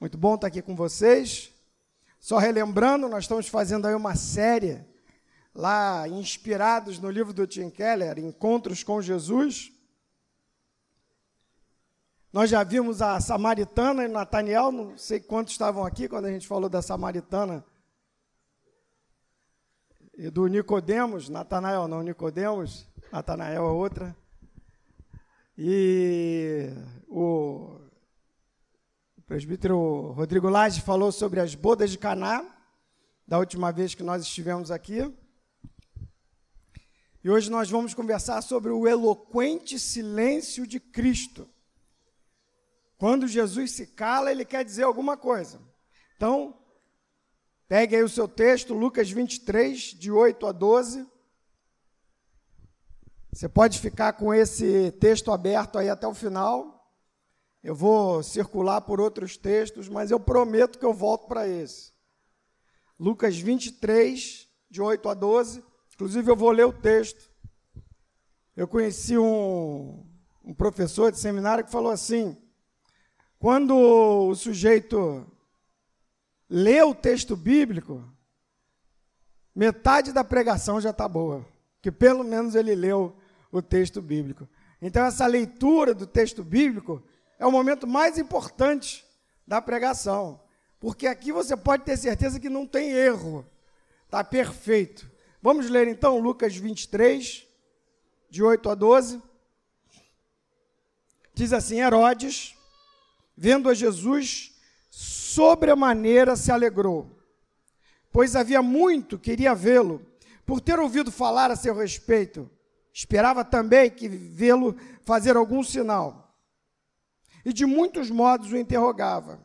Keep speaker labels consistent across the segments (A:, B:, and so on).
A: Muito bom estar aqui com vocês. Só relembrando, nós estamos fazendo aí uma série lá inspirados no livro do Tim Keller, Encontros com Jesus. Nós já vimos a Samaritana e Nataniel, não sei quantos estavam aqui quando a gente falou da Samaritana e do Nicodemos, Natanael não, Nicodemos, Natanael é outra. E o presbítero Rodrigo Lage falou sobre as bodas de Caná, da última vez que nós estivemos aqui. E hoje nós vamos conversar sobre o eloquente silêncio de Cristo. Quando Jesus se cala, ele quer dizer alguma coisa. Então, pegue aí o seu texto, Lucas 23, de 8 a 12. Você pode ficar com esse texto aberto aí até o final. Eu vou circular por outros textos, mas eu prometo que eu volto para esse. Lucas 23, de 8 a 12. Inclusive, eu vou ler o texto. Eu conheci um, um professor de seminário que falou assim: quando o sujeito lê o texto bíblico, metade da pregação já está boa, que pelo menos ele leu o texto bíblico. Então, essa leitura do texto bíblico é o momento mais importante da pregação, porque aqui você pode ter certeza que não tem erro, está perfeito. Vamos ler então Lucas 23, de 8 a 12. Diz assim: Herodes, vendo a Jesus, sobremaneira se alegrou, pois havia muito queria vê-lo, por ter ouvido falar a seu respeito. Esperava também que vê-lo fazer algum sinal e de muitos modos o interrogava.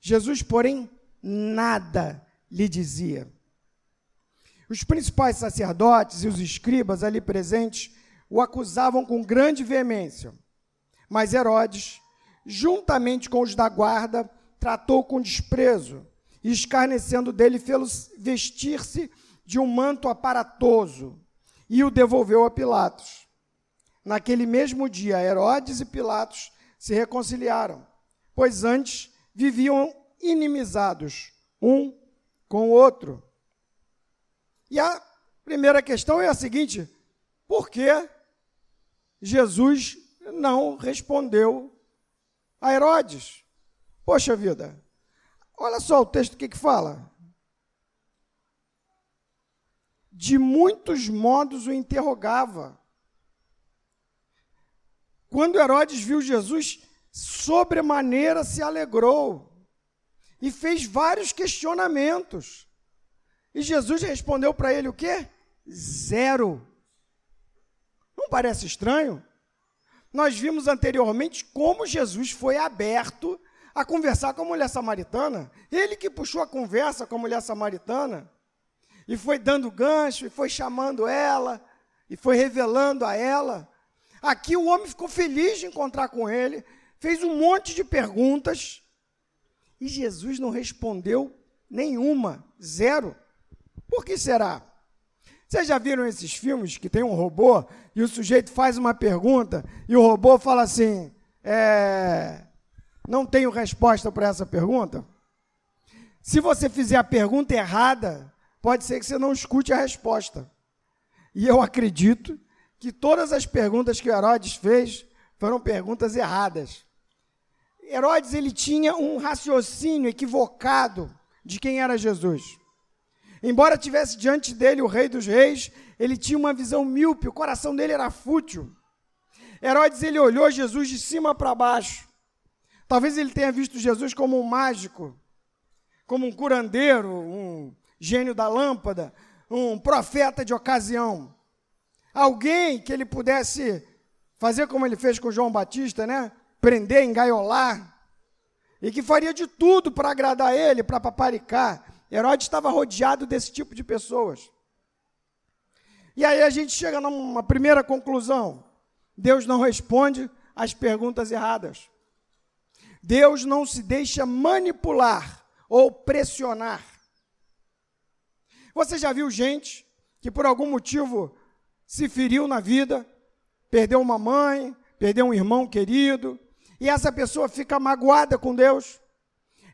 A: Jesus, porém, nada lhe dizia. Os principais sacerdotes e os escribas ali presentes o acusavam com grande veemência. Mas Herodes, juntamente com os da guarda, tratou com desprezo e, escarnecendo dele, fez vestir-se de um manto aparatoso e o devolveu a Pilatos. Naquele mesmo dia, Herodes e Pilatos se reconciliaram, pois antes viviam inimizados um com o outro. E a primeira questão é a seguinte: por que Jesus não respondeu a Herodes? Poxa vida, olha só o texto que, que fala. De muitos modos o interrogava quando Herodes viu Jesus, sobremaneira se alegrou e fez vários questionamentos. E Jesus respondeu para ele o quê? Zero. Não parece estranho? Nós vimos anteriormente como Jesus foi aberto a conversar com a mulher samaritana. Ele que puxou a conversa com a mulher samaritana e foi dando gancho, e foi chamando ela, e foi revelando a ela Aqui o homem ficou feliz de encontrar com ele, fez um monte de perguntas e Jesus não respondeu nenhuma, zero. Por que será? Vocês já viram esses filmes que tem um robô e o sujeito faz uma pergunta e o robô fala assim: é, não tenho resposta para essa pergunta? Se você fizer a pergunta errada, pode ser que você não escute a resposta. E eu acredito que todas as perguntas que Herodes fez foram perguntas erradas. Herodes ele tinha um raciocínio equivocado de quem era Jesus. Embora tivesse diante dele o rei dos reis, ele tinha uma visão míope, o coração dele era fútil. Herodes ele olhou Jesus de cima para baixo. Talvez ele tenha visto Jesus como um mágico, como um curandeiro, um gênio da lâmpada, um profeta de ocasião. Alguém que ele pudesse fazer como ele fez com João Batista, né? Prender, engaiolar. E que faria de tudo para agradar ele, para paparicar. Herodes estava rodeado desse tipo de pessoas. E aí a gente chega numa primeira conclusão: Deus não responde às perguntas erradas. Deus não se deixa manipular ou pressionar. Você já viu gente que por algum motivo se feriu na vida, perdeu uma mãe, perdeu um irmão querido, e essa pessoa fica magoada com Deus.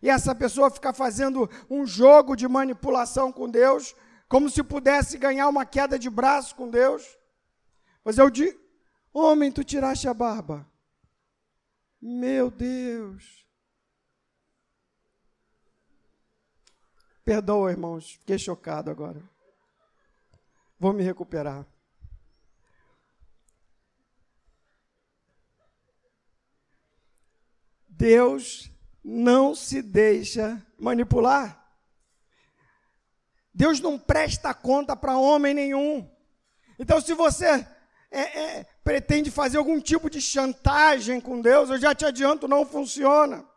A: e essa pessoa fica fazendo um jogo de manipulação com Deus, como se pudesse ganhar uma queda de braço com Deus. Mas eu digo, homem, tu tiraste a barba. Meu Deus. Perdoa, irmãos, fiquei chocado agora. Vou me recuperar. Deus não se deixa manipular. Deus não presta conta para homem nenhum. Então, se você é, é, pretende fazer algum tipo de chantagem com Deus, eu já te adianto, não funciona.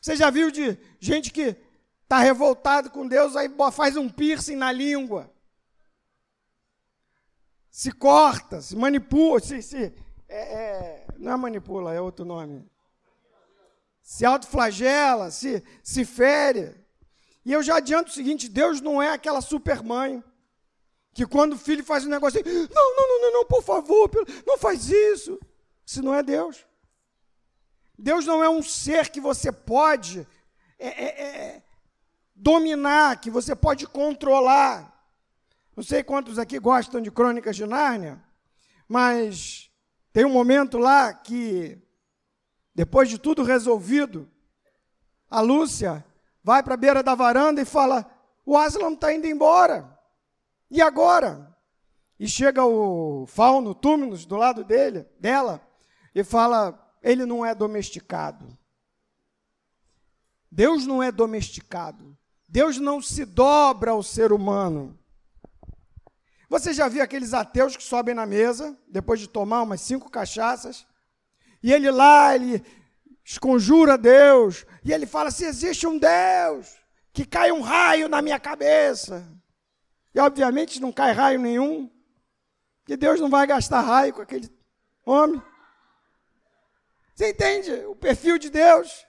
A: Você já viu de gente que está revoltado com Deus, aí faz um piercing na língua, se corta, se manipula, se, se é, é, não é manipula, é outro nome. Se autoflagela, se, se fere. E eu já adianto o seguinte: Deus não é aquela supermãe que quando o filho faz um negócio assim, não, não, não, não, por favor, não faz isso. Se não é Deus. Deus não é um ser que você pode é, é, é, dominar, que você pode controlar. Não sei quantos aqui gostam de Crônicas de Nárnia, mas tem um momento lá que, depois de tudo resolvido, a Lúcia vai para a beira da varanda e fala: O Aslan está indo embora. E agora? E chega o fauno, Túminos, do lado dele, dela, e fala: ele não é domesticado. Deus não é domesticado. Deus não se dobra ao ser humano. Você já viu aqueles ateus que sobem na mesa, depois de tomar umas cinco cachaças, e ele lá, ele esconjura Deus, e ele fala: se existe um Deus, que cai um raio na minha cabeça. E obviamente não cai raio nenhum, que Deus não vai gastar raio com aquele homem. Você entende o perfil de Deus?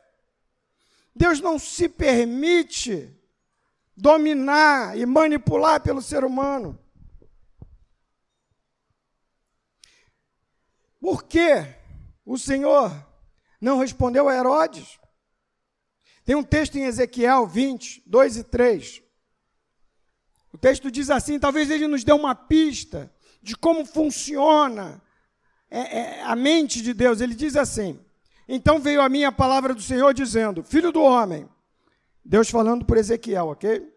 A: Deus não se permite dominar e manipular pelo ser humano. Por que o Senhor não respondeu a Herodes? Tem um texto em Ezequiel 20, 2 e 3. O texto diz assim: talvez ele nos dê uma pista de como funciona é, é, a mente de Deus. Ele diz assim: Então veio a minha palavra do Senhor dizendo: Filho do homem, Deus falando por Ezequiel, ok?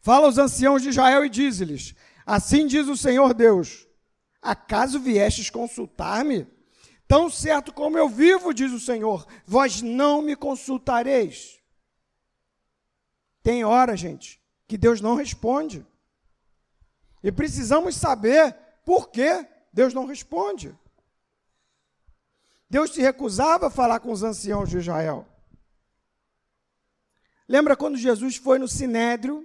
A: Fala aos anciãos de Israel e diz-lhes: Assim diz o Senhor Deus: Acaso viestes consultar-me? Tão certo como eu vivo, diz o Senhor, vós não me consultareis. Tem hora, gente, que Deus não responde. E precisamos saber por que Deus não responde. Deus se recusava a falar com os anciãos de Israel. Lembra quando Jesus foi no Sinédrio?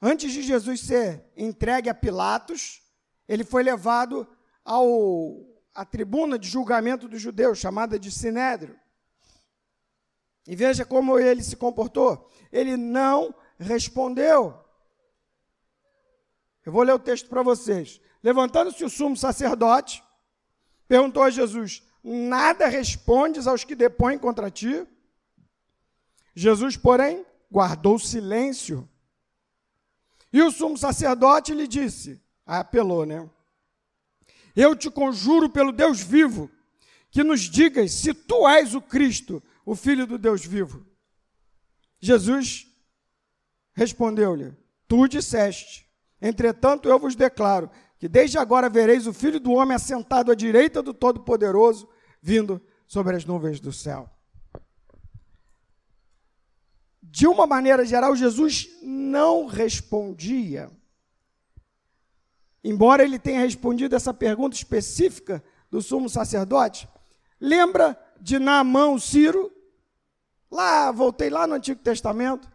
A: Antes de Jesus ser entregue a Pilatos, ele foi levado ao, à tribuna de julgamento dos judeus, chamada de Sinédrio. E veja como ele se comportou. Ele não respondeu. Eu vou ler o texto para vocês. Levantando-se o sumo sacerdote, perguntou a Jesus: Nada respondes aos que depõem contra ti? Jesus, porém, guardou silêncio. E o sumo sacerdote lhe disse: apelou, né? Eu te conjuro pelo Deus vivo, que nos digas se tu és o Cristo, o Filho do Deus vivo. Jesus Respondeu-lhe: Tu disseste. Entretanto, eu vos declaro que desde agora vereis o Filho do Homem assentado à direita do Todo-Poderoso, vindo sobre as nuvens do céu. De uma maneira geral, Jesus não respondia. Embora ele tenha respondido essa pergunta específica do sumo sacerdote, lembra de Naamã, o Ciro? Lá, voltei lá no Antigo Testamento.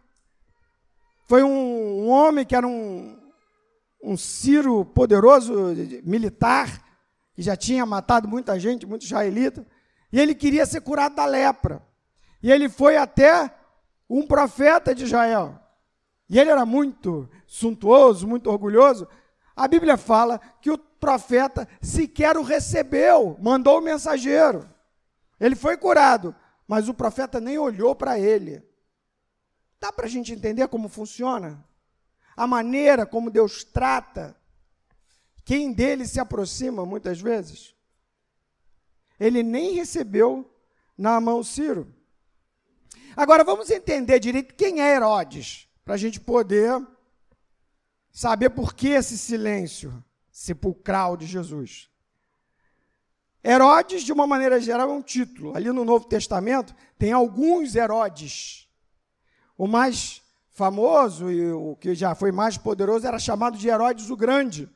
A: Foi um, um homem que era um, um Ciro poderoso militar, que já tinha matado muita gente, muito israelita, e ele queria ser curado da lepra. E ele foi até um profeta de Israel. E ele era muito suntuoso, muito orgulhoso. A Bíblia fala que o profeta sequer o recebeu, mandou o mensageiro. Ele foi curado, mas o profeta nem olhou para ele. Dá para a gente entender como funciona? A maneira como Deus trata quem dele se aproxima muitas vezes? Ele nem recebeu na mão Ciro. Agora vamos entender direito quem é Herodes, para a gente poder saber por que esse silêncio sepulcral de Jesus. Herodes, de uma maneira geral, é um título. Ali no Novo Testamento tem alguns Herodes. O mais famoso e o que já foi mais poderoso era chamado de Herodes o Grande.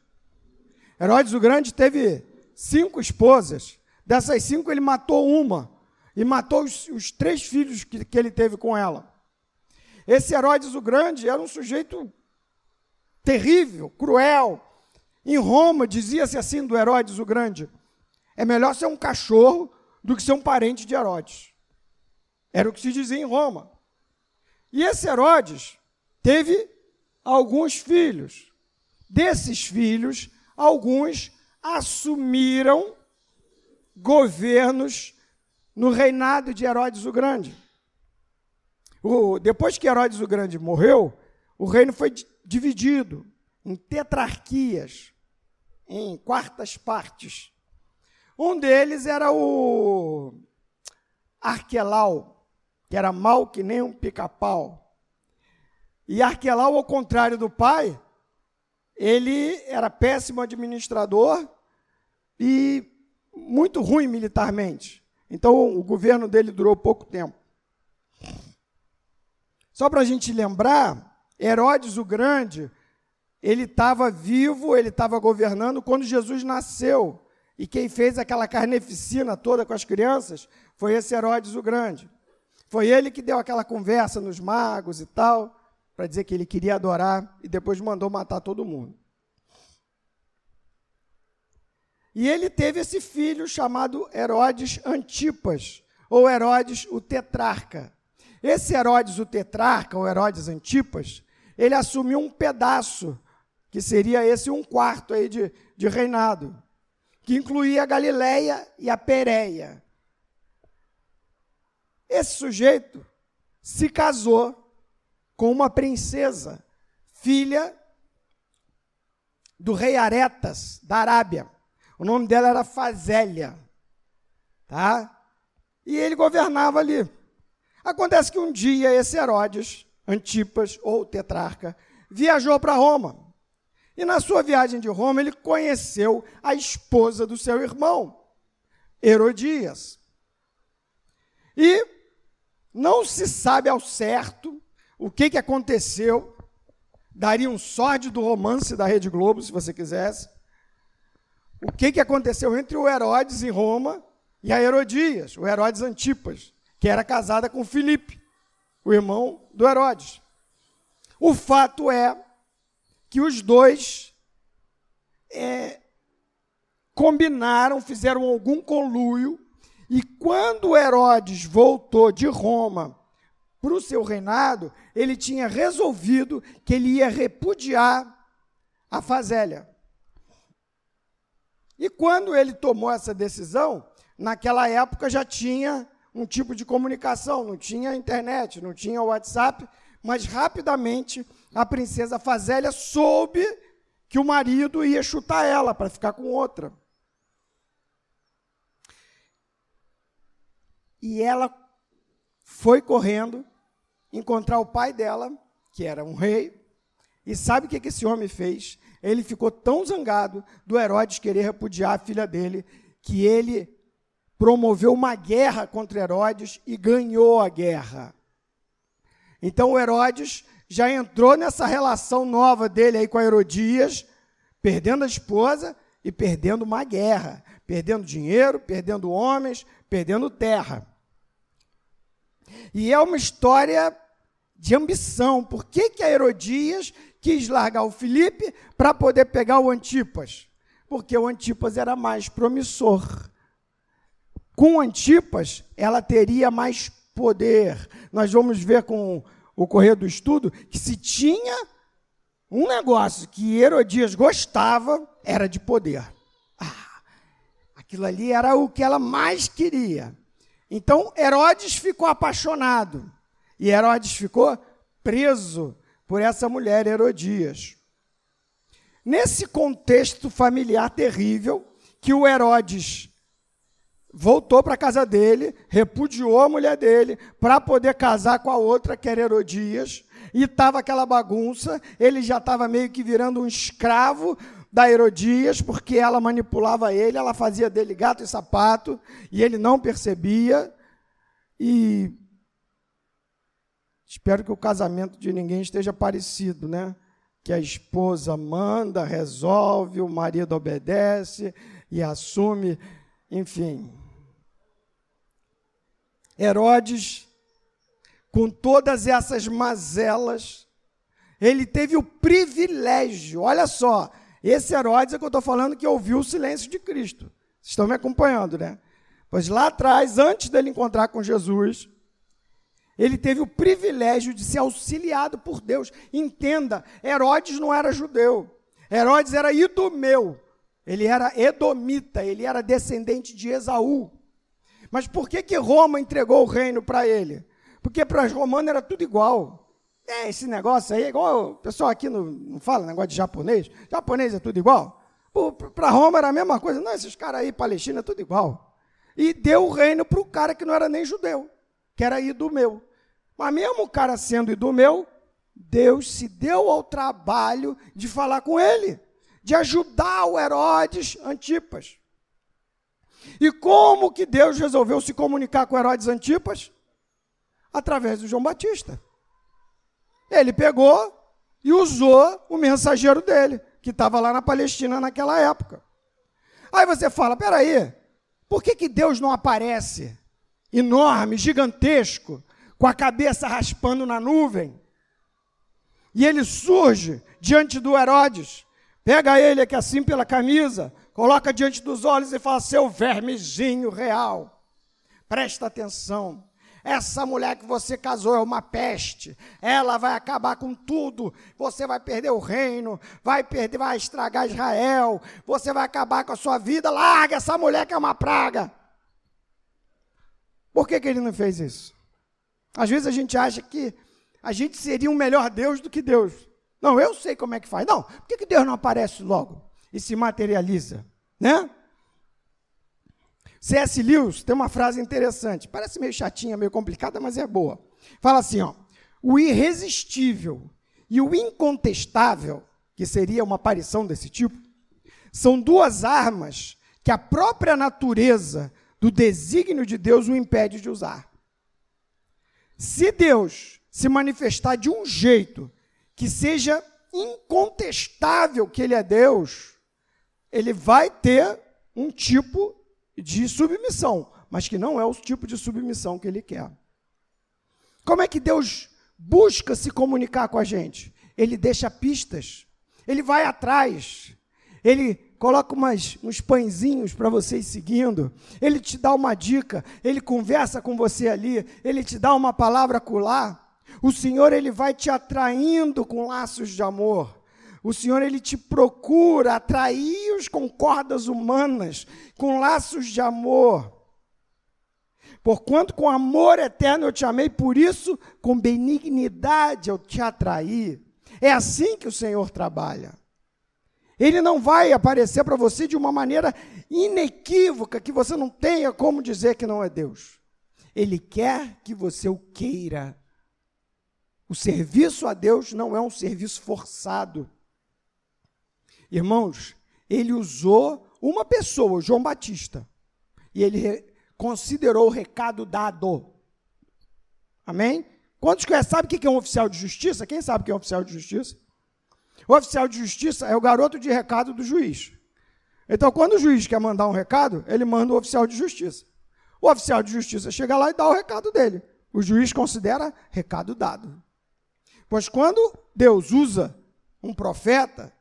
A: Herodes o Grande teve cinco esposas. Dessas cinco, ele matou uma. E matou os, os três filhos que, que ele teve com ela. Esse Herodes o Grande era um sujeito terrível, cruel. Em Roma, dizia-se assim do Herodes o Grande: é melhor ser um cachorro do que ser um parente de Herodes. Era o que se dizia em Roma. E esse Herodes teve alguns filhos. Desses filhos, alguns assumiram governos no reinado de Herodes o Grande. O, depois que Herodes o Grande morreu, o reino foi dividido em tetrarquias, em quartas partes. Um deles era o Arquelau, que era mal que nem um pica-pau. E Arquelau, ao contrário do pai, ele era péssimo administrador e muito ruim militarmente. Então, o governo dele durou pouco tempo. Só para a gente lembrar, Herodes o Grande, ele estava vivo, ele estava governando quando Jesus nasceu. E quem fez aquela carneficina toda com as crianças foi esse Herodes o Grande. Foi ele que deu aquela conversa nos magos e tal para dizer que ele queria adorar e depois mandou matar todo mundo. E ele teve esse filho chamado Herodes Antipas, ou Herodes o tetrarca. Esse Herodes o tetrarca, ou Herodes Antipas, ele assumiu um pedaço, que seria esse um quarto aí de, de reinado, que incluía a Galileia e a Pérea. Esse sujeito se casou com uma princesa, filha do rei Aretas, da Arábia. O nome dela era Fazélia. Tá? E ele governava ali. Acontece que um dia esse Herodes, Antipas ou tetrarca, viajou para Roma. E na sua viagem de Roma, ele conheceu a esposa do seu irmão, Herodias. E não se sabe ao certo o que, que aconteceu? Daria um sórdido romance da Rede Globo, se você quisesse. O que, que aconteceu entre o Herodes em Roma e a Herodias, o Herodes Antipas, que era casada com Filipe, o irmão do Herodes. O fato é que os dois é, combinaram, fizeram algum conluio, e quando Herodes voltou de Roma para o seu reinado, ele tinha resolvido que ele ia repudiar a Fazélia. E quando ele tomou essa decisão, naquela época já tinha um tipo de comunicação, não tinha internet, não tinha WhatsApp, mas rapidamente a princesa Fazélia soube que o marido ia chutar ela para ficar com outra. E ela foi correndo encontrar o pai dela, que era um rei, e sabe o que, esse homem fez? Ele ficou tão zangado do Herodes querer repudiar a filha dele, que ele promoveu uma guerra contra Herodes e ganhou a guerra. Então Herodes já entrou nessa relação nova dele aí com a Herodias, perdendo a esposa e perdendo uma guerra, perdendo dinheiro, perdendo homens, perdendo terra. E é uma história de ambição. Por que, que a Herodias quis largar o Filipe para poder pegar o Antipas? Porque o Antipas era mais promissor. Com Antipas, ela teria mais poder. Nós vamos ver com o correr do estudo que se tinha um negócio que Herodias gostava, era de poder. Ah, aquilo ali era o que ela mais queria. Então Herodes ficou apaixonado e Herodes ficou preso por essa mulher Herodias. Nesse contexto familiar terrível, que o Herodes voltou para a casa dele, repudiou a mulher dele para poder casar com a outra, que era Herodias, e estava aquela bagunça, ele já estava meio que virando um escravo da Herodias, porque ela manipulava ele, ela fazia dele gato e sapato, e ele não percebia. E espero que o casamento de ninguém esteja parecido, né? Que a esposa manda, resolve, o marido obedece e assume, enfim. Herodes, com todas essas mazelas, ele teve o privilégio, olha só, esse Herodes é que eu estou falando que ouviu o silêncio de Cristo. Vocês estão me acompanhando, né? Pois lá atrás, antes dele encontrar com Jesus, ele teve o privilégio de ser auxiliado por Deus. Entenda, Herodes não era judeu. Herodes era idumeu. Ele era edomita, ele era descendente de Esaú. Mas por que, que Roma entregou o reino para ele? Porque para os romanos era tudo igual. É, esse negócio aí, igual o pessoal aqui não, não fala negócio de japonês. Japonês é tudo igual. Para Roma era a mesma coisa. Não, esses caras aí, Palestina, é tudo igual. E deu o reino para o cara que não era nem judeu, que era idumeu. Mas mesmo o cara sendo idumeu, Deus se deu ao trabalho de falar com ele, de ajudar o Herodes Antipas. E como que Deus resolveu se comunicar com Herodes Antipas? Através do João Batista. Ele pegou e usou o mensageiro dele, que estava lá na Palestina naquela época. Aí você fala: peraí, por que, que Deus não aparece enorme, gigantesco, com a cabeça raspando na nuvem? E ele surge diante do Herodes, pega ele aqui assim pela camisa, coloca diante dos olhos e fala: seu vermezinho real, presta atenção. Essa mulher que você casou é uma peste. Ela vai acabar com tudo. Você vai perder o reino, vai perder, vai estragar Israel. Você vai acabar com a sua vida. Larga essa mulher que é uma praga. Por que, que ele não fez isso? Às vezes a gente acha que a gente seria um melhor Deus do que Deus. Não, eu sei como é que faz. Não, por que, que Deus não aparece logo e se materializa? Né? C.S. Lewis tem uma frase interessante, parece meio chatinha, meio complicada, mas é boa. Fala assim, ó: "O irresistível e o incontestável, que seria uma aparição desse tipo, são duas armas que a própria natureza do desígnio de Deus o impede de usar. Se Deus se manifestar de um jeito que seja incontestável que ele é Deus, ele vai ter um tipo de submissão, mas que não é o tipo de submissão que ele quer. Como é que Deus busca se comunicar com a gente? Ele deixa pistas, ele vai atrás, ele coloca umas, uns pãezinhos para vocês seguindo, ele te dá uma dica, ele conversa com você ali, ele te dá uma palavra acular. O Senhor ele vai te atraindo com laços de amor. O Senhor ele te procura atrair-os com cordas humanas, com laços de amor. Porquanto com amor eterno eu te amei, por isso com benignidade eu te atraí. É assim que o Senhor trabalha. Ele não vai aparecer para você de uma maneira inequívoca, que você não tenha como dizer que não é Deus. Ele quer que você o queira. O serviço a Deus não é um serviço forçado. Irmãos, ele usou uma pessoa, João Batista, e ele considerou o recado dado. Amém? Quantos sabem o que é um oficial de justiça? Quem sabe o que é um oficial de justiça? O oficial de justiça é o garoto de recado do juiz. Então, quando o juiz quer mandar um recado, ele manda o oficial de justiça. O oficial de justiça chega lá e dá o recado dele. O juiz considera recado dado. Pois quando Deus usa um profeta,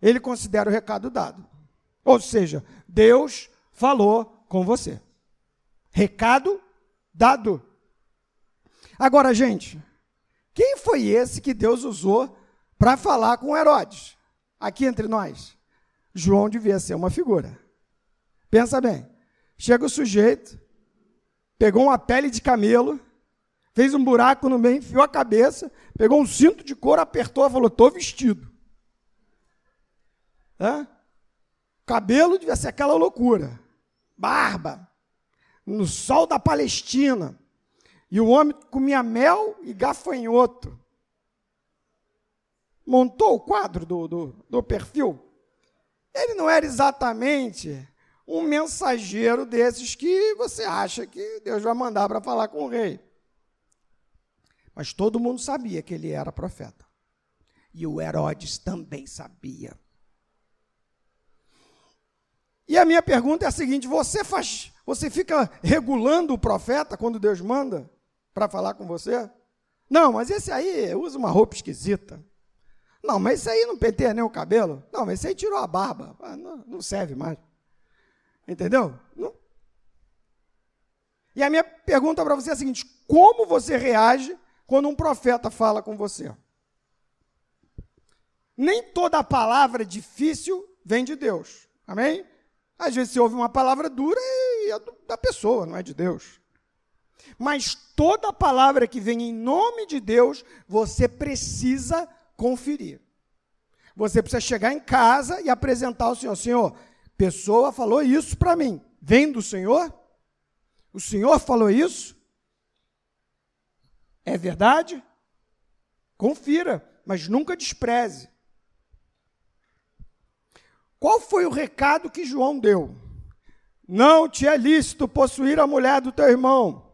A: ele considera o recado dado. Ou seja, Deus falou com você. Recado dado. Agora, gente, quem foi esse que Deus usou para falar com Herodes? Aqui entre nós. João devia ser uma figura. Pensa bem. Chega o sujeito, pegou uma pele de camelo, fez um buraco no meio, enfiou a cabeça, pegou um cinto de couro, apertou e falou: estou vestido. Hã? Cabelo devia ser aquela loucura. Barba. No sol da Palestina. E o homem comia mel e gafanhoto. Montou o quadro do, do, do perfil. Ele não era exatamente um mensageiro desses que você acha que Deus vai mandar para falar com o rei. Mas todo mundo sabia que ele era profeta. E o Herodes também sabia. E a minha pergunta é a seguinte: você faz, você fica regulando o profeta quando Deus manda para falar com você? Não, mas esse aí usa uma roupa esquisita. Não, mas esse aí não penteia nem o cabelo. Não, mas esse aí tirou a barba. Ah, não, serve mais. Entendeu? Não. E a minha pergunta para você é a seguinte: como você reage quando um profeta fala com você? Nem toda palavra difícil vem de Deus. Amém? Às vezes você ouve uma palavra dura e é da pessoa, não é de Deus. Mas toda palavra que vem em nome de Deus, você precisa conferir. Você precisa chegar em casa e apresentar ao Senhor: Senhor, pessoa falou isso para mim. Vem do Senhor? O Senhor falou isso? É verdade? Confira, mas nunca despreze. Qual foi o recado que João deu? Não te é lícito possuir a mulher do teu irmão.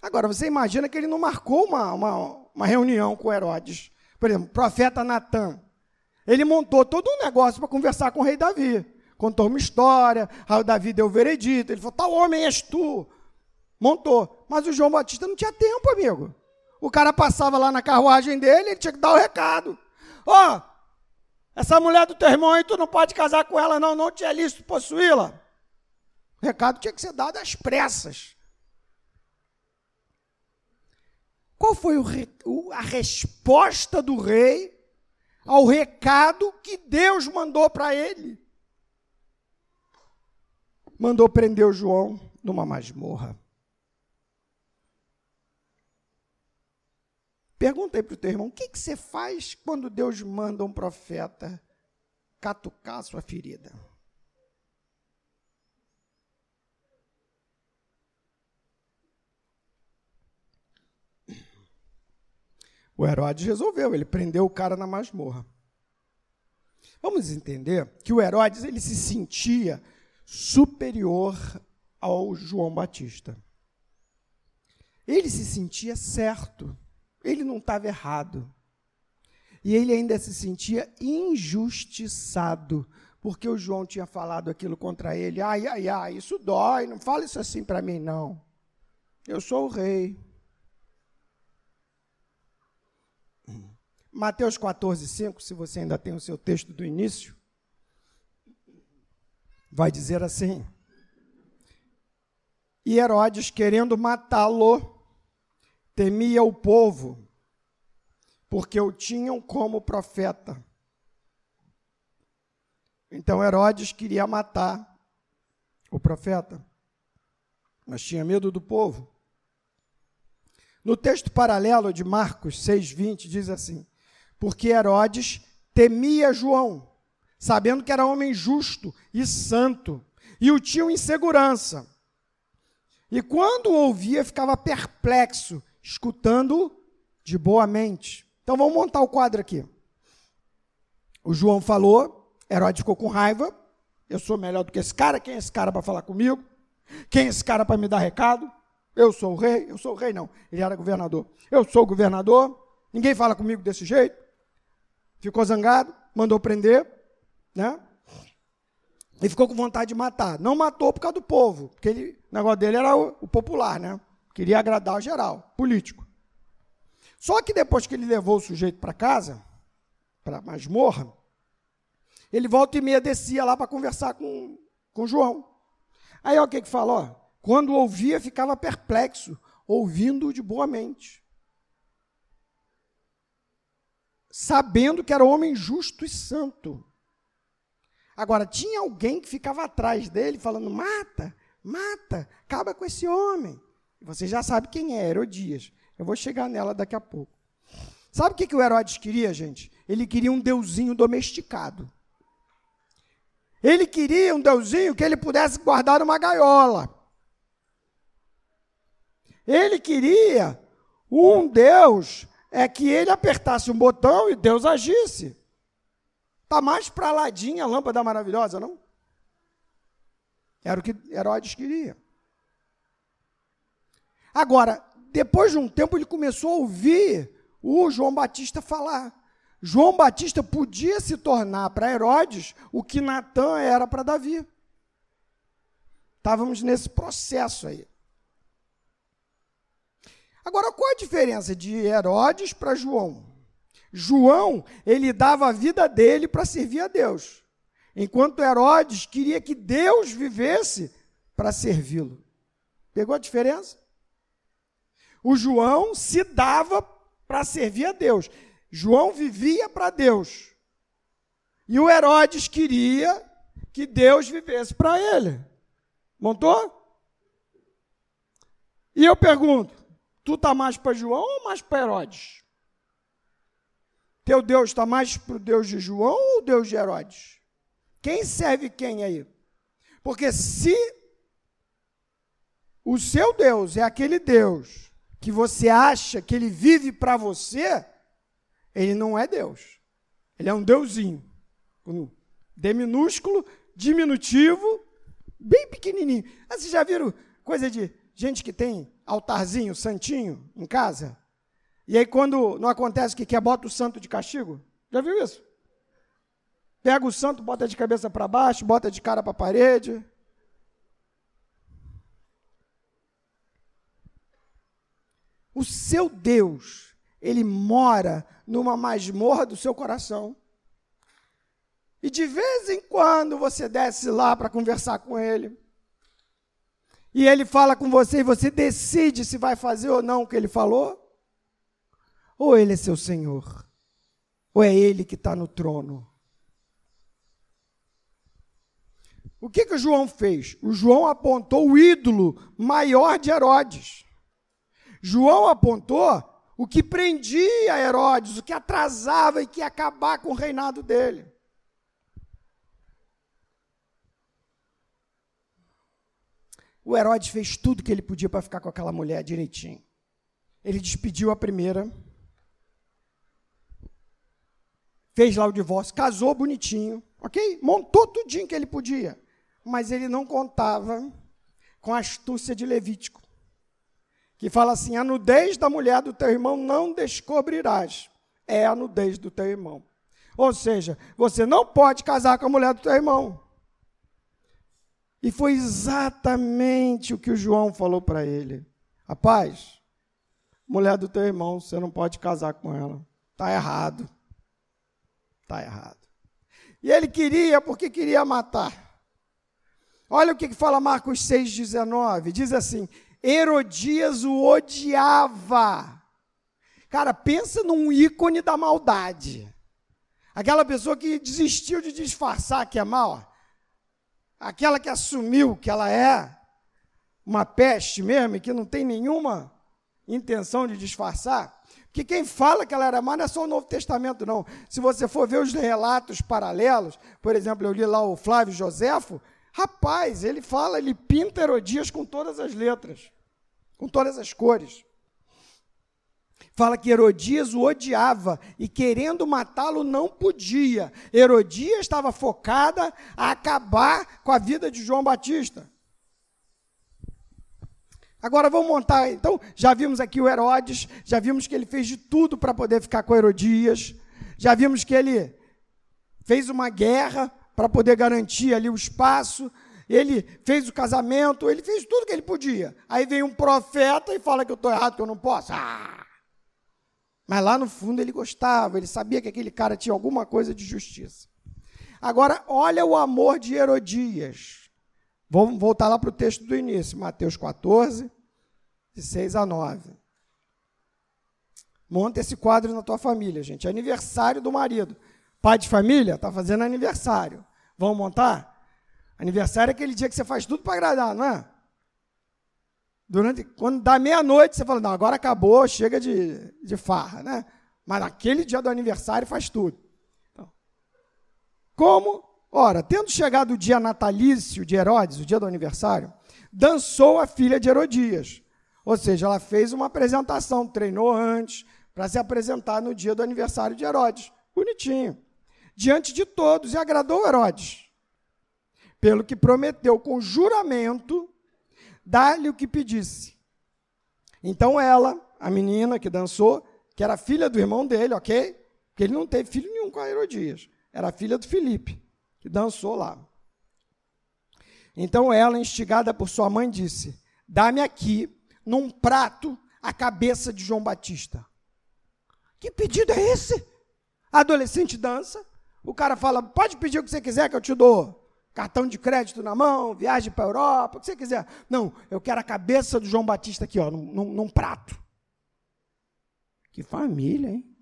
A: Agora, você imagina que ele não marcou uma, uma, uma reunião com Herodes. Por exemplo, o profeta Natan. Ele montou todo um negócio para conversar com o rei Davi. Contou uma história, aí o Davi deu o veredito. Ele falou: tal homem és tu. Montou. Mas o João Batista não tinha tempo, amigo. O cara passava lá na carruagem dele, ele tinha que dar o recado. Ó, oh, essa mulher do teu irmão aí, tu não pode casar com ela, não, não te é lícito possuí-la. O recado tinha que ser dado às pressas. Qual foi o, a resposta do rei ao recado que Deus mandou para ele? Mandou prender o João numa masmorra. Pergunta aí para o teu irmão: o que, que você faz quando Deus manda um profeta catucar a sua ferida? O Herodes resolveu, ele prendeu o cara na masmorra. Vamos entender que o Herodes ele se sentia superior ao João Batista. Ele se sentia certo. Ele não estava errado. E ele ainda se sentia injustiçado, porque o João tinha falado aquilo contra ele. Ai, ai, ai, isso dói, não fala isso assim para mim, não. Eu sou o rei. Mateus 14, 5, se você ainda tem o seu texto do início, vai dizer assim: E Herodes, querendo matá-lo, temia o povo, porque o tinham como profeta. Então Herodes queria matar o profeta, mas tinha medo do povo. No texto paralelo de Marcos 6,20 diz assim: Porque Herodes temia João, sabendo que era homem justo e santo, e o tinha em segurança. E quando o ouvia, ficava perplexo escutando de boa mente. Então vamos montar o quadro aqui. O João falou, Herodes ficou com raiva. Eu sou melhor do que esse cara. Quem é esse cara para falar comigo? Quem é esse cara para me dar recado? Eu sou o rei. Eu sou o rei, não. Ele era governador. Eu sou o governador. Ninguém fala comigo desse jeito. Ficou zangado, mandou prender, né? E ficou com vontade de matar. Não matou por causa do povo, porque ele, o negócio dele era o, o popular, né? Queria agradar o geral, político. Só que depois que ele levou o sujeito para casa, para masmorra, ele volta e meia descia lá para conversar com, com João. Aí o que que falou? Quando ouvia, ficava perplexo, ouvindo de boa mente. Sabendo que era homem justo e santo. Agora, tinha alguém que ficava atrás dele, falando: mata, Mata, acaba com esse homem. Você já sabe quem é, Herodias. Eu vou chegar nela daqui a pouco. Sabe o que, que o Herodes queria, gente? Ele queria um deusinho domesticado. Ele queria um deusinho que ele pudesse guardar numa gaiola. Ele queria um Deus é que ele apertasse um botão e Deus agisse. Está mais para ladinha a lâmpada maravilhosa, não? Era o que Herodes queria. Agora, depois de um tempo, ele começou a ouvir o João Batista falar. João Batista podia se tornar para Herodes o que Natan era para Davi. Estávamos nesse processo aí. Agora, qual a diferença de Herodes para João? João, ele dava a vida dele para servir a Deus, enquanto Herodes queria que Deus vivesse para servi-lo. Pegou a diferença? O João se dava para servir a Deus. João vivia para Deus. E o Herodes queria que Deus vivesse para ele. Montou? E eu pergunto: tu tá mais para João ou mais para Herodes? Teu Deus está mais para o Deus de João ou o Deus de Herodes? Quem serve quem aí? Porque se o seu Deus é aquele Deus que você acha que ele vive para você, ele não é Deus. Ele é um deusinho. Um D minúsculo, diminutivo, bem pequenininho. Ah, vocês já viram coisa de gente que tem altarzinho, santinho em casa? E aí, quando não acontece o que quer, bota o santo de castigo? Já viu isso? Pega o santo, bota de cabeça para baixo, bota de cara para a parede. O seu Deus, ele mora numa masmorra do seu coração. E de vez em quando você desce lá para conversar com ele. E ele fala com você e você decide se vai fazer ou não o que ele falou. Ou ele é seu Senhor. Ou é ele que está no trono. O que, que o João fez? O João apontou o ídolo maior de Herodes. João apontou o que prendia Herodes, o que atrasava e que ia acabar com o reinado dele. O Herodes fez tudo que ele podia para ficar com aquela mulher direitinho. Ele despediu a primeira, fez lá o divórcio, casou bonitinho, ok? Montou tudinho que ele podia. Mas ele não contava com a astúcia de Levítico que fala assim: a nudez da mulher do teu irmão não descobrirás. É a nudez do teu irmão. Ou seja, você não pode casar com a mulher do teu irmão. E foi exatamente o que o João falou para ele. Rapaz, mulher do teu irmão, você não pode casar com ela. Está errado. Está errado. E ele queria porque queria matar. Olha o que fala Marcos 6,19. Diz assim: Herodias o odiava. Cara, pensa num ícone da maldade. Aquela pessoa que desistiu de disfarçar que é mal. Aquela que assumiu que ela é uma peste mesmo e que não tem nenhuma intenção de disfarçar. Porque quem fala que ela era má não é só o Novo Testamento, não. Se você for ver os relatos paralelos, por exemplo, eu li lá o Flávio Joséfo, rapaz, ele fala, ele pinta Herodias com todas as letras com todas as cores. Fala que Herodias o odiava e, querendo matá-lo, não podia. Herodias estava focada a acabar com a vida de João Batista. Agora vamos montar. Então, já vimos aqui o Herodes, já vimos que ele fez de tudo para poder ficar com Herodias, já vimos que ele fez uma guerra para poder garantir ali o espaço, ele fez o casamento, ele fez tudo que ele podia. Aí vem um profeta e fala que eu estou errado, que eu não posso. Ah! Mas lá no fundo ele gostava, ele sabia que aquele cara tinha alguma coisa de justiça. Agora, olha o amor de Herodias. Vamos voltar lá para o texto do início, Mateus 14, de 6 a 9. Monta esse quadro na tua família, gente. Aniversário do marido. Pai de família está fazendo aniversário. Vamos montar? Aniversário é aquele dia que você faz tudo para agradar, não é? Durante, quando dá meia-noite, você fala, não, agora acabou, chega de, de farra, né? Mas naquele dia do aniversário faz tudo. Então, como? Ora, tendo chegado o dia natalício de Herodes, o dia do aniversário, dançou a filha de Herodias. Ou seja, ela fez uma apresentação, treinou antes, para se apresentar no dia do aniversário de Herodes. Bonitinho. Diante de todos, e agradou Herodes. Pelo que prometeu com juramento dar-lhe o que pedisse. Então ela, a menina que dançou, que era filha do irmão dele, ok? Porque ele não teve filho nenhum com a Herodias. Era filha do Filipe, que dançou lá. Então ela, instigada por sua mãe, disse: Dá-me aqui, num prato, a cabeça de João Batista. Que pedido é esse? A adolescente dança, o cara fala: Pode pedir o que você quiser que eu te dou. Cartão de crédito na mão, viagem para a Europa, o que você quiser. Não, eu quero a cabeça do João Batista aqui, ó, num, num, num prato. Que família, hein?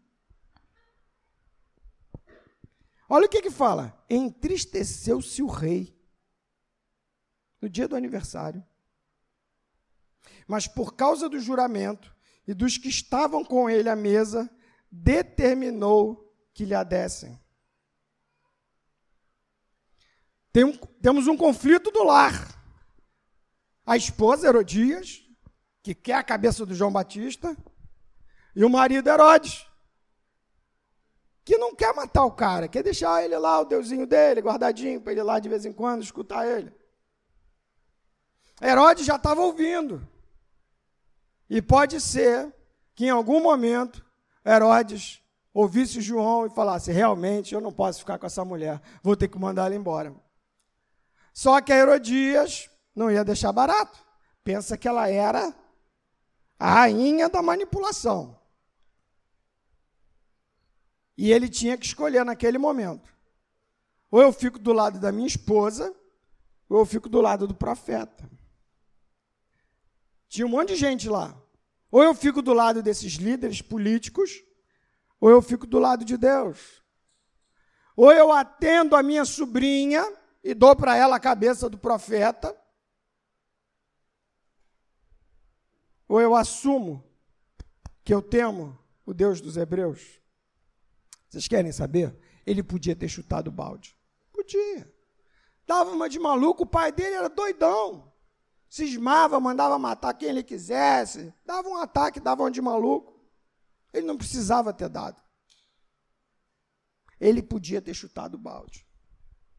A: Olha o que que fala. Entristeceu-se o rei no dia do aniversário. Mas por causa do juramento e dos que estavam com ele à mesa, determinou que lhe a Tem um, temos um conflito do lar. A esposa Herodias, que quer a cabeça do João Batista, e o marido Herodes, que não quer matar o cara, quer deixar ele lá, o deusinho dele, guardadinho, para ele lá de vez em quando escutar ele. Herodes já estava ouvindo. E pode ser que em algum momento Herodes ouvisse João e falasse: realmente eu não posso ficar com essa mulher, vou ter que mandar ela embora. Só que a Herodias não ia deixar barato. Pensa que ela era a rainha da manipulação. E ele tinha que escolher naquele momento. Ou eu fico do lado da minha esposa, ou eu fico do lado do profeta. Tinha um monte de gente lá. Ou eu fico do lado desses líderes políticos, ou eu fico do lado de Deus. Ou eu atendo a minha sobrinha e dou para ela a cabeça do profeta, ou eu assumo que eu temo o Deus dos Hebreus. Vocês querem saber? Ele podia ter chutado o balde. Podia. Dava uma de maluco, o pai dele era doidão. Cismava, mandava matar quem ele quisesse. Dava um ataque, dava uma de maluco. Ele não precisava ter dado. Ele podia ter chutado o balde.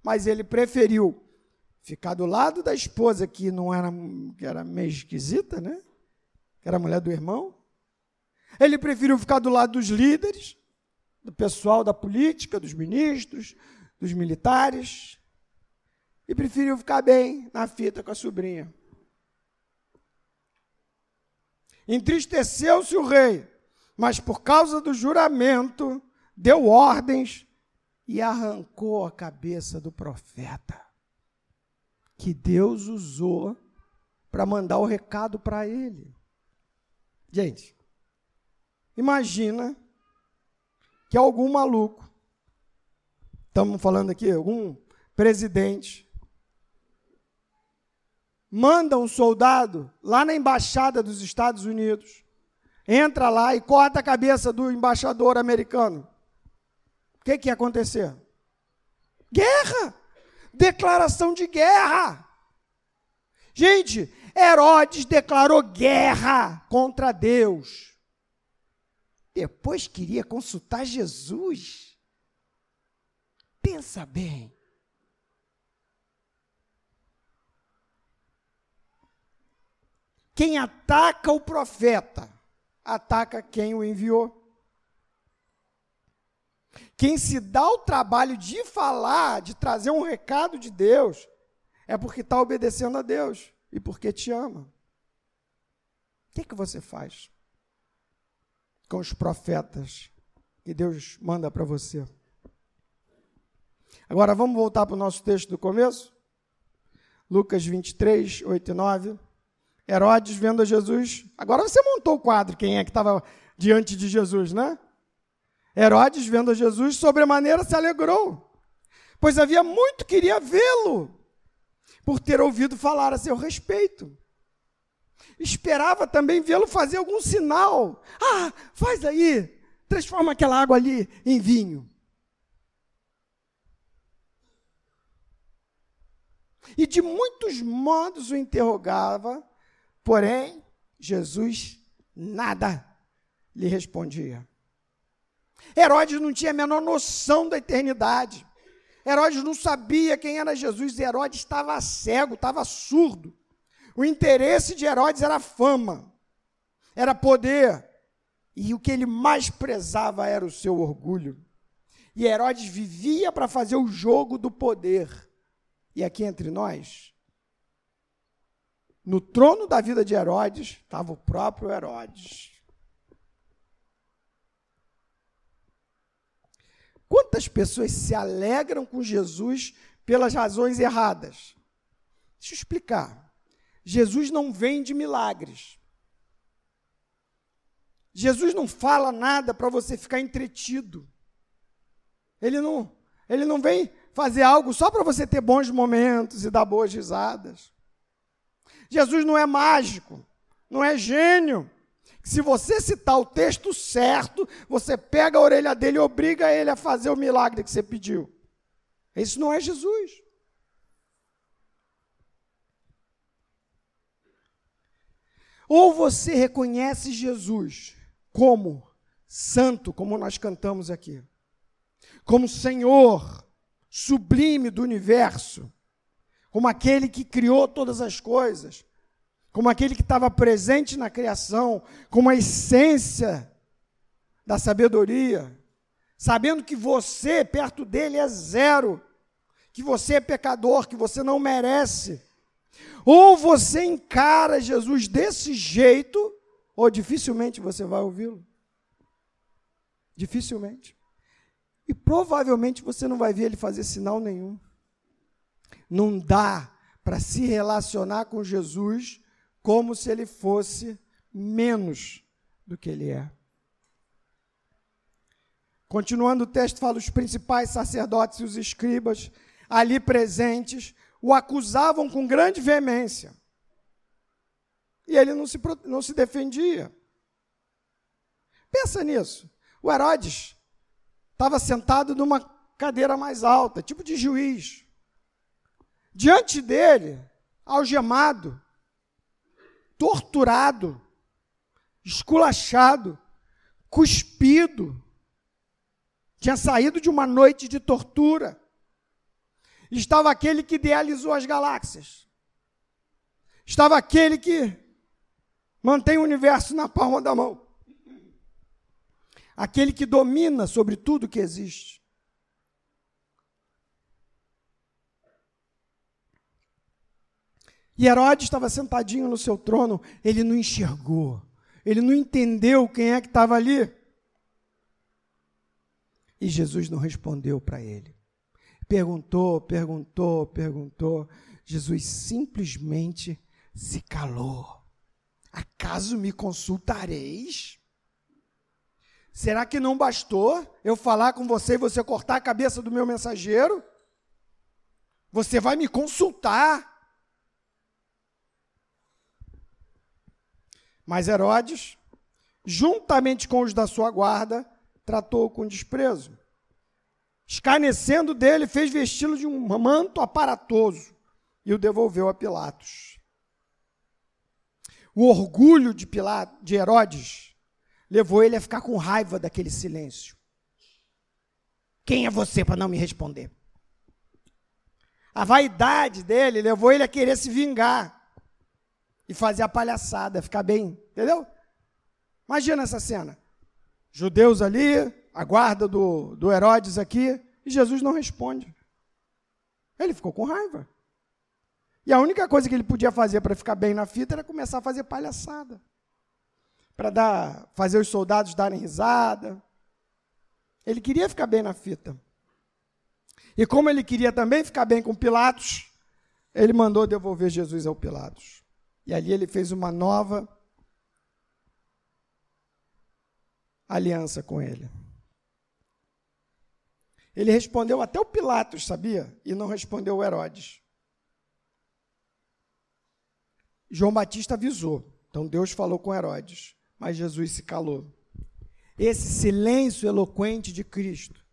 A: Mas ele preferiu ficar do lado da esposa, que não era, que era meio esquisita, né? Que era mulher do irmão. Ele preferiu ficar do lado dos líderes do pessoal da política, dos ministros, dos militares, e preferiu ficar bem na fita com a sobrinha. Entristeceu-se o rei, mas por causa do juramento, deu ordens e arrancou a cabeça do profeta, que Deus usou para mandar o recado para ele. Gente, imagina que algum maluco, estamos falando aqui, algum presidente, manda um soldado lá na embaixada dos Estados Unidos, entra lá e corta a cabeça do embaixador americano. O que, que ia acontecer? Guerra! Declaração de guerra! Gente, Herodes declarou guerra contra Deus. Depois queria consultar Jesus. Pensa bem. Quem ataca o profeta, ataca quem o enviou. Quem se dá o trabalho de falar, de trazer um recado de Deus, é porque está obedecendo a Deus e porque te ama. O que, que você faz? com os profetas que Deus manda para você. Agora vamos voltar para o nosso texto do começo? Lucas 23, 8 e 9. Herodes vendo a Jesus. Agora você montou o quadro, quem é que estava diante de Jesus, né? Herodes vendo Jesus, sobremaneira se alegrou, pois havia muito queria vê-lo, por ter ouvido falar a seu respeito. Esperava também vê-lo fazer algum sinal. Ah, faz aí, transforma aquela água ali em vinho. E de muitos modos o interrogava, porém, Jesus nada lhe respondia. Herodes não tinha a menor noção da eternidade. Herodes não sabia quem era Jesus. Herodes estava cego, estava surdo. O interesse de Herodes era fama, era poder. E o que ele mais prezava era o seu orgulho. E Herodes vivia para fazer o jogo do poder. E aqui entre nós, no trono da vida de Herodes, estava o próprio Herodes. Quantas pessoas se alegram com Jesus pelas razões erradas? Deixa eu explicar. Jesus não vende milagres. Jesus não fala nada para você ficar entretido. Ele não, ele não vem fazer algo só para você ter bons momentos e dar boas risadas. Jesus não é mágico, não é gênio. Se você citar o texto certo, você pega a orelha dele e obriga ele a fazer o milagre que você pediu. Isso não é Jesus. Ou você reconhece Jesus como santo, como nós cantamos aqui, como Senhor sublime do universo, como aquele que criou todas as coisas, como aquele que estava presente na criação, como a essência da sabedoria, sabendo que você, perto dele, é zero, que você é pecador, que você não merece. Ou você encara Jesus desse jeito, ou dificilmente você vai ouvi-lo. Dificilmente. E provavelmente você não vai ver ele fazer sinal nenhum. Não dá para se relacionar com Jesus como se ele fosse menos do que ele é. Continuando o texto, fala: os principais sacerdotes e os escribas ali presentes o acusavam com grande veemência. E ele não se, não se defendia. Pensa nisso. O Herodes estava sentado numa cadeira mais alta, tipo de juiz. Diante dele, algemado, torturado, esculachado, cuspido. Tinha saído de uma noite de tortura. Estava aquele que idealizou as galáxias. Estava aquele que mantém o universo na palma da mão. Aquele que domina sobre tudo que existe. E Herodes estava sentadinho no seu trono, ele não enxergou, ele não entendeu quem é que estava ali. E Jesus não respondeu para ele. Perguntou, perguntou, perguntou. Jesus simplesmente se calou. Acaso me consultareis? Será que não bastou eu falar com você e você cortar a cabeça do meu mensageiro? Você vai me consultar. Mas Herodes, juntamente com os da sua guarda, tratou-o com desprezo. Escarnecendo dele, fez vesti-lo de um manto aparatoso e o devolveu a Pilatos. O orgulho de, Pilatos, de Herodes levou ele a ficar com raiva daquele silêncio. Quem é você para não me responder? A vaidade dele levou ele a querer se vingar e fazer a palhaçada, ficar bem, entendeu? Imagina essa cena. Judeus ali, a guarda do, do Herodes aqui, e Jesus não responde. Ele ficou com raiva. E a única coisa que ele podia fazer para ficar bem na fita era começar a fazer palhaçada. Para dar, fazer os soldados darem risada. Ele queria ficar bem na fita. E como ele queria também ficar bem com Pilatos, ele mandou devolver Jesus ao Pilatos. E ali ele fez uma nova aliança com ele. Ele respondeu até o Pilatos, sabia? E não respondeu o Herodes. João Batista avisou. Então Deus falou com Herodes, mas Jesus se calou. Esse silêncio eloquente de Cristo,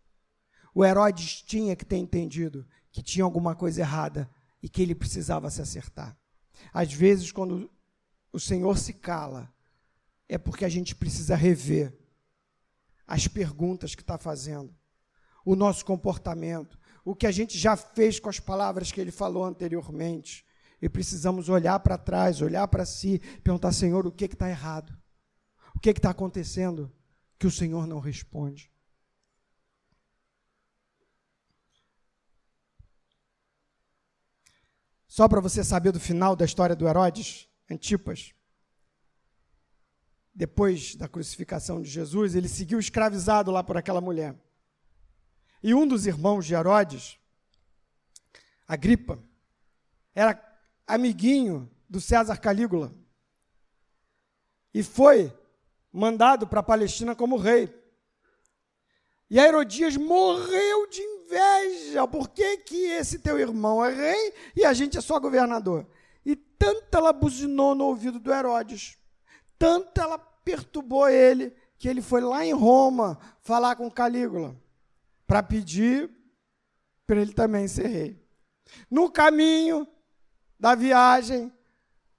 A: o Herodes tinha que ter entendido que tinha alguma coisa errada e que ele precisava se acertar. Às vezes, quando o Senhor se cala, é porque a gente precisa rever as perguntas que está fazendo, o nosso comportamento, o que a gente já fez com as palavras que ele falou anteriormente. E precisamos olhar para trás, olhar para si, perguntar: Senhor, o que está errado? O que está acontecendo que o Senhor não responde? Só para você saber do final da história do Herodes, Antipas. Depois da crucificação de Jesus, ele seguiu escravizado lá por aquela mulher. E um dos irmãos de Herodes, Agripa, era amiguinho do César Calígula. E foi mandado para a Palestina como rei. E a Herodias morreu de inveja. Por que, que esse teu irmão é rei e a gente é só governador? E tanto ela buzinou no ouvido do Herodes, tanto ela perturbou ele, que ele foi lá em Roma falar com Calígula para pedir para ele também ser rei. No caminho da viagem,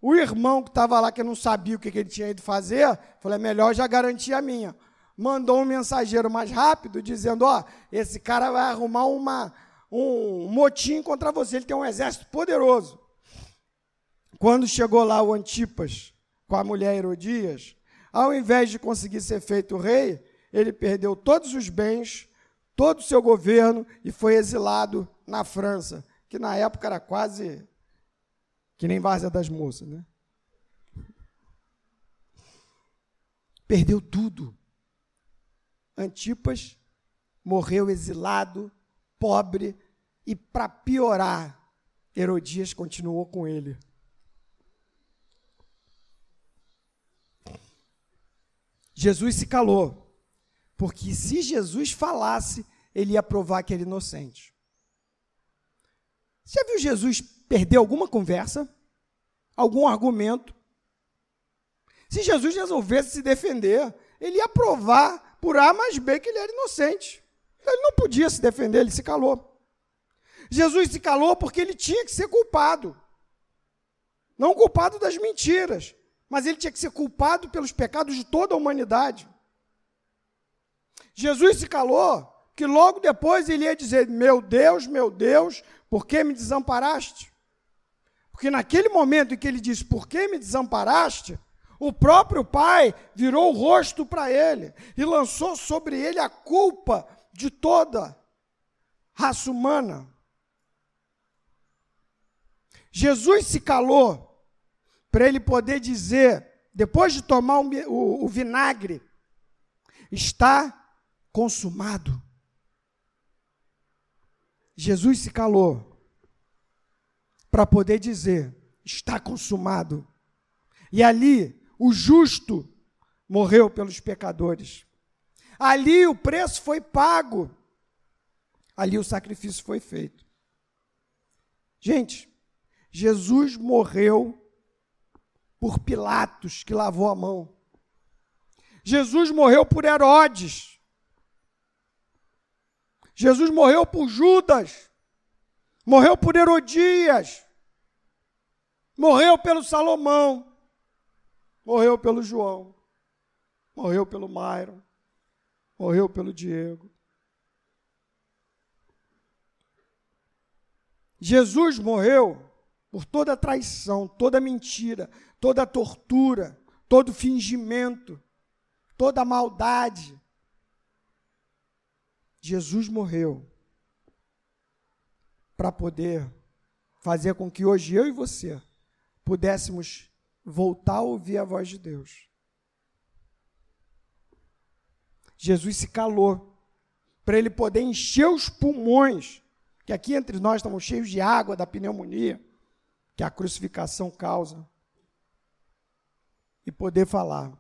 A: o irmão que estava lá, que não sabia o que, que ele tinha ido fazer, falou: é melhor já garantir a minha. Mandou um mensageiro mais rápido, dizendo: Ó, esse cara vai arrumar uma, um motim contra você, ele tem um exército poderoso. Quando chegou lá o Antipas com a mulher Herodias, ao invés de conseguir ser feito rei, ele perdeu todos os bens todo o seu governo e foi exilado na França, que na época era quase que nem Várzea das Moças, né? Perdeu tudo. Antipas morreu exilado, pobre, e para piorar, Herodias continuou com ele. Jesus se calou. Porque se Jesus falasse, ele ia provar que era inocente. Você já viu Jesus perder alguma conversa? Algum argumento? Se Jesus resolvesse se defender, ele ia provar por A mais B que ele era inocente. Ele não podia se defender, ele se calou. Jesus se calou porque ele tinha que ser culpado. Não culpado das mentiras, mas ele tinha que ser culpado pelos pecados de toda a humanidade. Jesus se calou, que logo depois ele ia dizer: Meu Deus, meu Deus, por que me desamparaste? Porque naquele momento em que ele disse: Por que me desamparaste? O próprio Pai virou o rosto para ele e lançou sobre ele a culpa de toda raça humana. Jesus se calou para ele poder dizer, depois de tomar o, o, o vinagre, está consumado. Jesus se calou para poder dizer: está consumado. E ali o justo morreu pelos pecadores. Ali o preço foi pago. Ali o sacrifício foi feito. Gente, Jesus morreu por Pilatos, que lavou a mão. Jesus morreu por Herodes, Jesus morreu por Judas, morreu por Herodias, morreu pelo Salomão, morreu pelo João, morreu pelo Mairo, morreu pelo Diego. Jesus morreu por toda traição, toda mentira, toda tortura, todo fingimento, toda maldade, Jesus morreu para poder fazer com que hoje eu e você pudéssemos voltar a ouvir a voz de Deus. Jesus se calou para ele poder encher os pulmões, que aqui entre nós estamos cheios de água da pneumonia, que a crucificação causa, e poder falar: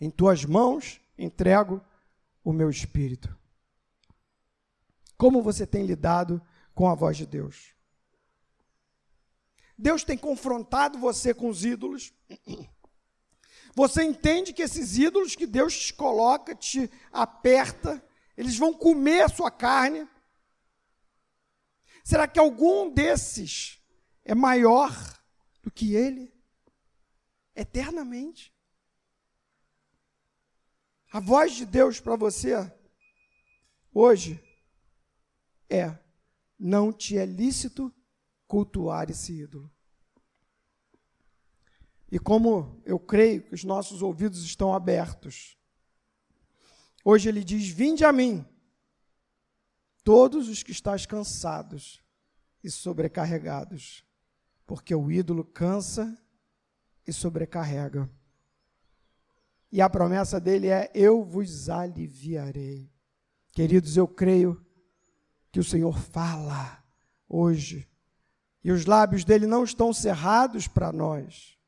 A: Em tuas mãos entrego o meu espírito. Como você tem lidado com a voz de Deus? Deus tem confrontado você com os ídolos. Você entende que esses ídolos que Deus te coloca, te aperta, eles vão comer a sua carne. Será que algum desses é maior do que ele? Eternamente. A voz de Deus para você hoje é: não te é lícito cultuar esse ídolo. E como eu creio que os nossos ouvidos estão abertos, hoje ele diz: Vinde a mim, todos os que estáis cansados e sobrecarregados, porque o ídolo cansa e sobrecarrega. E a promessa dele é: Eu vos aliviarei. Queridos, eu creio que o Senhor fala hoje, e os lábios dele não estão cerrados para nós.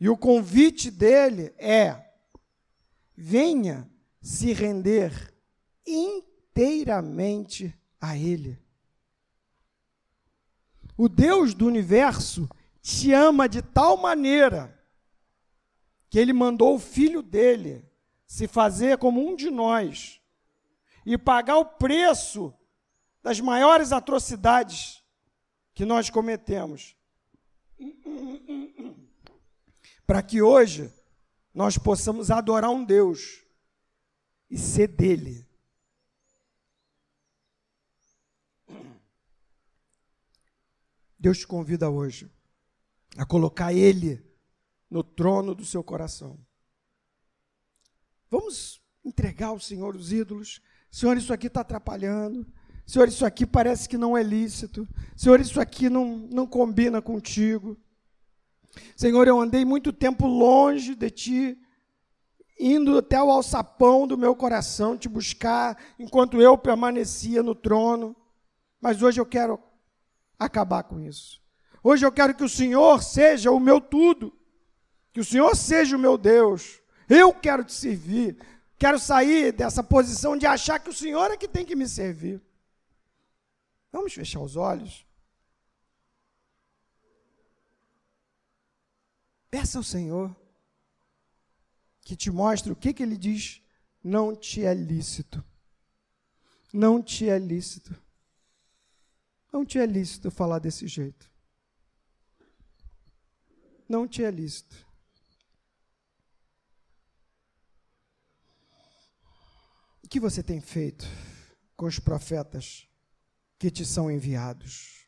A: E o convite dele é: venha se render inteiramente a Ele. O Deus do universo te ama de tal maneira que ele mandou o filho dele se fazer como um de nós e pagar o preço das maiores atrocidades que nós cometemos para que hoje nós possamos adorar um Deus e ser dele. Deus te convida hoje a colocar Ele no trono do seu coração. Vamos entregar ao Senhor os ídolos. Senhor, isso aqui está atrapalhando. Senhor, isso aqui parece que não é lícito. Senhor, isso aqui não, não combina contigo. Senhor, eu andei muito tempo longe de ti, indo até o alçapão do meu coração te buscar, enquanto eu permanecia no trono. Mas hoje eu quero acabar com isso. Hoje eu quero que o Senhor seja o meu tudo, que o Senhor seja o meu Deus. Eu quero te servir. Quero sair dessa posição de achar que o Senhor é que tem que me servir. Vamos fechar os olhos. Peça ao Senhor que te mostre o que, que ele diz não te é lícito. Não te é lícito. Não te é lícito falar desse jeito. Não te é lícito. O que você tem feito com os profetas que te são enviados?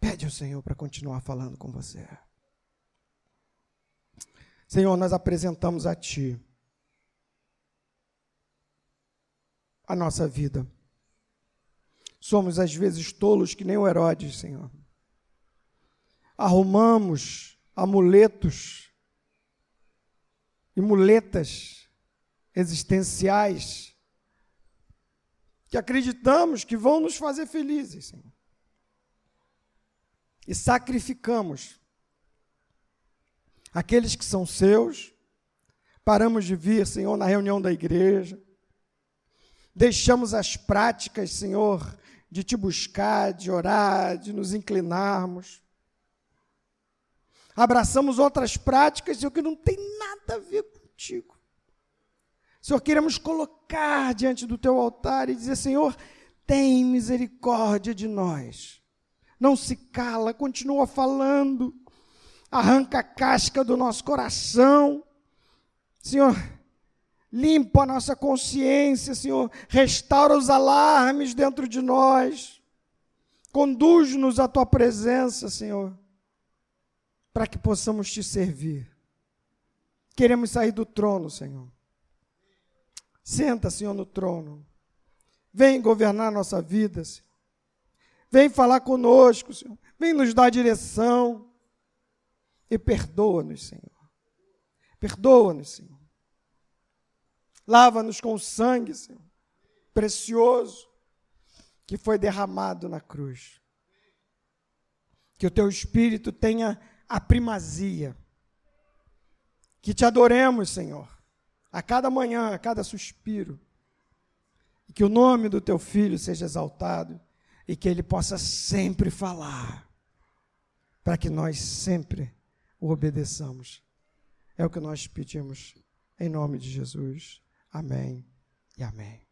A: Pede ao Senhor para continuar falando com você. Senhor, nós apresentamos a Ti a nossa vida. Somos às vezes tolos que nem o Herodes, Senhor. Arrumamos amuletos e muletas existenciais que acreditamos que vão nos fazer felizes, Senhor e sacrificamos aqueles que são seus, paramos de vir, Senhor, na reunião da igreja, deixamos as práticas, Senhor, de te buscar, de orar, de nos inclinarmos. Abraçamos outras práticas, Senhor, que não tem nada a ver contigo. Senhor, queremos colocar diante do teu altar e dizer: Senhor, tem misericórdia de nós não se cala, continua falando, arranca a casca do nosso coração. Senhor, limpa a nossa consciência, Senhor, restaura os alarmes dentro de nós, conduz-nos à tua presença, Senhor, para que possamos te servir. Queremos sair do trono, Senhor. Senta, Senhor, no trono. Vem governar nossa vida, Senhor. Vem falar conosco, Senhor. Vem nos dar direção. E perdoa-nos, Senhor. Perdoa-nos, Senhor. Lava-nos com o sangue, Senhor, precioso, que foi derramado na cruz. Que o teu espírito tenha a primazia. Que te adoremos, Senhor, a cada manhã, a cada suspiro. E que o nome do teu filho seja exaltado e que Ele possa sempre falar, para que nós sempre o obedeçamos. É o que nós pedimos, em nome de Jesus. Amém e amém.